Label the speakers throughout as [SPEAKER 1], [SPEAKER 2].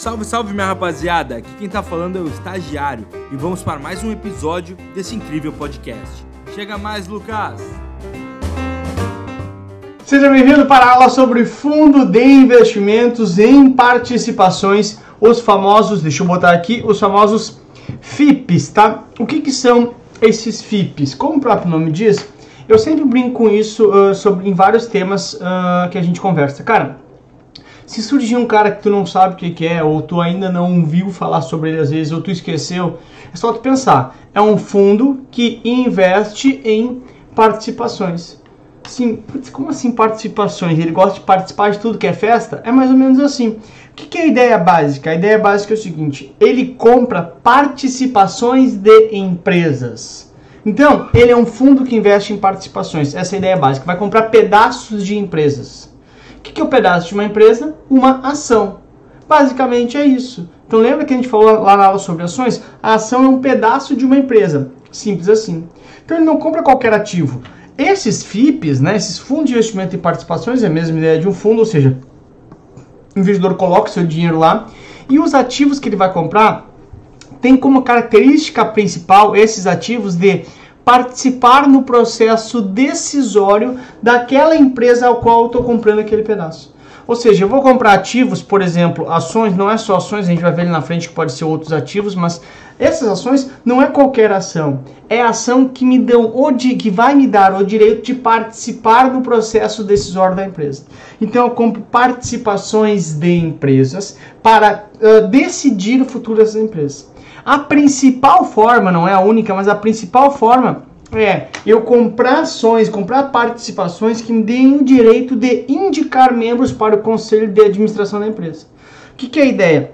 [SPEAKER 1] Salve, salve minha rapaziada! Aqui quem tá falando é o Estagiário e vamos para mais um episódio desse incrível podcast. Chega mais, Lucas!
[SPEAKER 2] Seja bem-vindo para a aula sobre fundo de investimentos em participações, os famosos, deixa eu botar aqui, os famosos FIPs, tá? O que, que são esses FIPs? Como o próprio nome diz, eu sempre brinco com isso uh, sobre, em vários temas uh, que a gente conversa. Cara, se surgir um cara que tu não sabe o que, é, ou tu ainda não viu falar sobre ele às vezes, ou tu esqueceu, é só tu pensar. É um fundo que investe em participações. Sim, como assim participações? Ele gosta de participar de tudo que é festa? É mais ou menos assim. O que, que é a ideia básica? A ideia básica é o seguinte: ele compra participações de empresas. Então, ele é um fundo que investe em participações. Essa é a ideia básica. Vai comprar pedaços de empresas. O que é o um pedaço de uma empresa? Uma ação. Basicamente é isso. Então lembra que a gente falou lá na aula sobre ações? A ação é um pedaço de uma empresa. Simples assim. Então ele não compra qualquer ativo. Esses FIPs, né, esses fundos de investimento em participações, é a mesma ideia de um fundo, ou seja, o investidor coloca seu dinheiro lá e os ativos que ele vai comprar tem como característica principal esses ativos de participar no processo decisório daquela empresa ao qual eu estou comprando aquele pedaço. Ou seja, eu vou comprar ativos, por exemplo, ações, não é só ações, a gente vai ver ali na frente que pode ser outros ativos, mas essas ações não é qualquer ação, é ação que me dão o de, que vai me dar o direito de participar no processo decisório da empresa. Então eu compro participações de empresas para uh, decidir o futuro dessas empresas. A principal forma, não é a única, mas a principal forma é eu comprar ações, comprar participações que me deem o direito de indicar membros para o conselho de administração da empresa. O que, que é a ideia?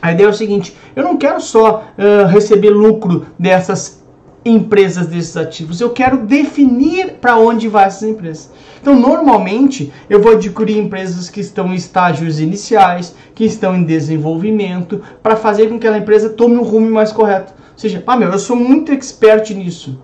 [SPEAKER 2] A ideia é o seguinte: eu não quero só uh, receber lucro dessas empresas desses ativos. Eu quero definir para onde vai essas empresas. Então, normalmente, eu vou adquirir empresas que estão em estágios iniciais, que estão em desenvolvimento, para fazer com que aquela empresa tome um rumo mais correto. Ou seja, ah, meu, eu sou muito expert nisso.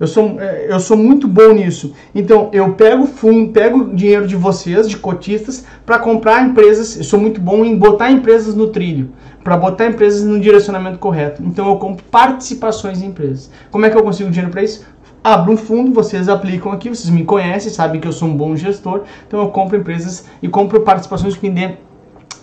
[SPEAKER 2] Eu sou, é, eu sou muito bom nisso. Então, eu pego fundo, pego dinheiro de vocês, de cotistas, para comprar empresas. Eu sou muito bom em botar empresas no trilho, para botar empresas no direcionamento correto. Então, eu compro participações em empresas. Como é que eu consigo dinheiro para isso? Abro um fundo, vocês aplicam aqui, vocês me conhecem, sabem que eu sou um bom gestor. Então, eu compro empresas e compro participações que me dê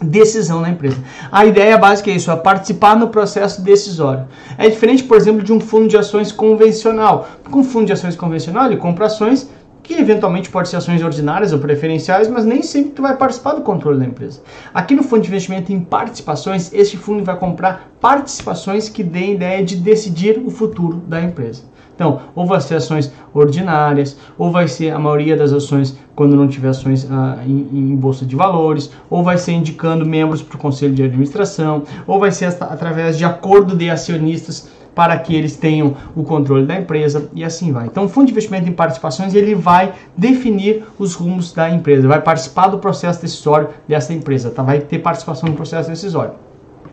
[SPEAKER 2] decisão na empresa. A ideia básica é isso, é participar no processo decisório. É diferente, por exemplo, de um fundo de ações convencional. Com um fundo de ações convencional, ele compra ações que eventualmente pode ser ações ordinárias ou preferenciais, mas nem sempre tu vai participar do controle da empresa. Aqui no fundo de investimento em participações, este fundo vai comprar participações que dêem ideia de decidir o futuro da empresa. Então, ou vai ser ações ordinárias, ou vai ser a maioria das ações quando não tiver ações ah, em, em, bolsa de valores, ou vai ser indicando membros para o conselho de administração, ou vai ser através de acordo de acionistas para que eles tenham o controle da empresa e assim vai. Então, o fundo de investimento em participações ele vai definir os rumos da empresa, vai participar do processo decisório dessa empresa, tá? vai ter participação no processo decisório.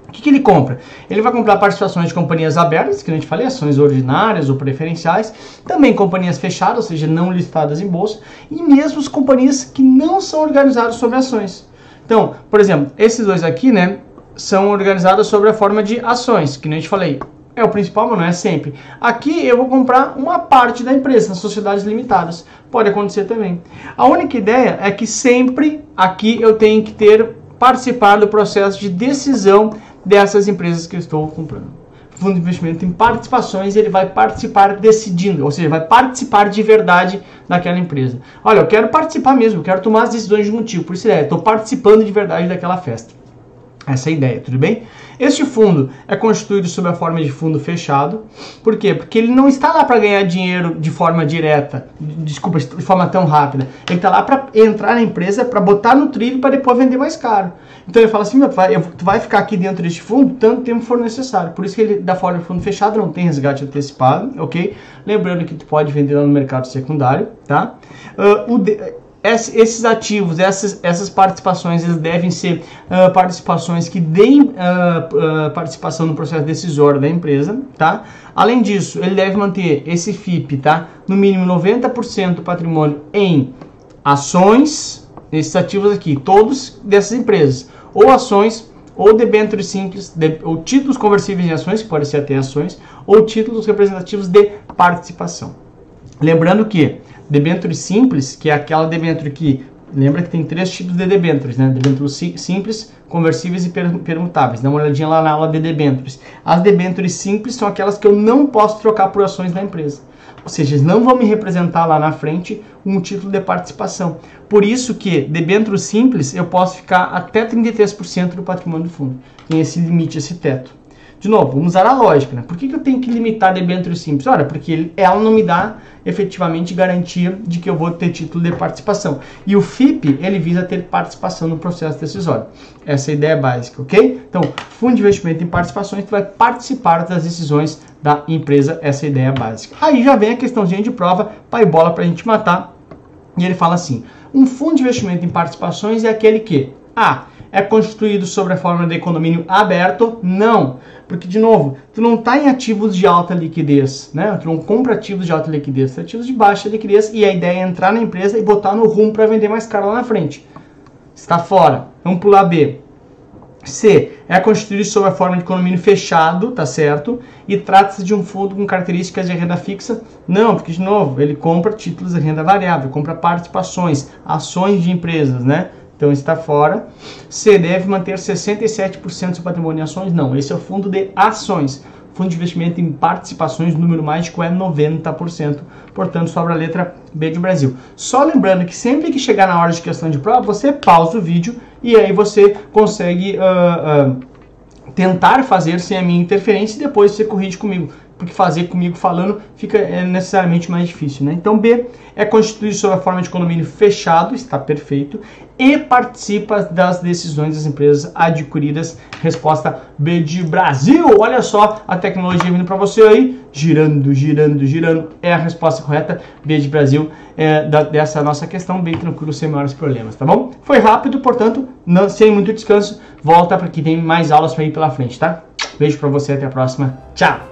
[SPEAKER 2] O que, que, ele compra? Ele vai comprar participações de companhias abertas, que a gente falei, ações ordinárias ou preferenciais, também companhias fechadas, ou seja, não listadas em bolsa, e mesmo as companhias que não são organizadas sobre ações. Então, por exemplo, esses dois aqui, né, são organizados sobre a forma de ações, que a gente falei. É o principal, mas não é sempre. Aqui eu vou comprar uma parte da empresa, nas sociedades limitadas. Pode acontecer também. A única ideia é que sempre aqui eu tenho que ter participar do processo de decisão dessas empresas que eu estou comprando. Fundo de investimento em participações, ele vai participar decidindo, ou seja, vai participar de verdade daquela empresa. Olha, eu quero participar mesmo, eu quero tomar as decisões de motivo, por isso é, estou participando de verdade daquela festa. Essa é ideia, tudo bem? Este fundo é constituído sob a forma de fundo fechado. Por quê? Porque ele não está lá para ganhar dinheiro de forma direta, desculpa, de forma tão rápida. Ele está lá para entrar na empresa, para botar no trilho para depois vender mais caro. Então ele fala assim: tu vai, tu vai ficar aqui dentro deste fundo tanto tempo for necessário. Por isso que ele, da forma de fundo fechado, não tem resgate antecipado, ok? Lembrando que tu pode vender lá no mercado secundário, tá? Uh, o de, esses ativos, essas, essas participações, eles devem ser uh, participações que deem uh, uh, participação no processo decisório da empresa, tá? Além disso, ele deve manter esse FIP, tá? No mínimo 90% do patrimônio em ações, esses ativos aqui, todos dessas empresas, ou ações ou debêntures simples, de, ou títulos conversíveis em ações, que podem ser até ações, ou títulos representativos de participação. Lembrando que debênture simples, que é aquela debênture que lembra que tem três tipos de debêntures, né? Debêntures simples, conversíveis e permutáveis. Dá uma olhadinha lá na aula de debêntures. As debêntures simples são aquelas que eu não posso trocar por ações da empresa. Ou seja, eles não vão me representar lá na frente um título de participação. Por isso que, debênture simples, eu posso ficar até 33% do patrimônio do fundo. Tem esse limite, esse teto. De novo, vamos usar a lógica. Né? Por que, que eu tenho que limitar debênture simples? Olha, porque ela não me dá efetivamente garantia de que eu vou ter título de participação. E o FIP, ele visa ter participação no processo decisório. Essa é a ideia básica, ok? Então, fundo de investimento em participações, tu vai participar das decisões da empresa, essa é a ideia básica. Aí já vem a questãozinha de prova, pai bola para a gente matar. E ele fala assim: um fundo de investimento em participações é aquele que A. É constituído sobre a forma de condomínio aberto? Não. Porque, de novo, tu não está em ativos de alta liquidez, né? Tu não compra ativos de alta liquidez, tu ativos de baixa liquidez e a ideia é entrar na empresa e botar no rumo para vender mais caro lá na frente. Está fora. Vamos pular B. C. É constituído sob a forma de condomínio fechado, tá certo? E trata-se de um fundo com características de renda fixa? Não, porque, de novo, ele compra títulos de renda variável, compra participações, ações de empresas, né? Então está fora. C. Deve manter 67% do patrimônio em ações? Não, esse é o fundo de ações. Fundo de investimento em participações, número mágico é 90%. Portanto, sobra a letra B de Brasil. Só lembrando que sempre que chegar na hora de questão de prova, você pausa o vídeo e aí você consegue uh, uh, tentar fazer sem a minha interferência e depois você corrige comigo porque fazer comigo falando fica é, necessariamente mais difícil. Né? Então, B é constituído sob a forma de condomínio fechado, está perfeito, e participa das decisões das empresas adquiridas. Resposta B de Brasil. Olha só a tecnologia vindo para você aí, girando, girando, girando. É a resposta correta. B de Brasil é, da, dessa nossa questão, bem tranquilo, sem maiores problemas, tá bom? Foi rápido, portanto, não, sem muito descanso. Volta para que tem mais aulas para ir pela frente, tá? Beijo para você, até a próxima. Tchau!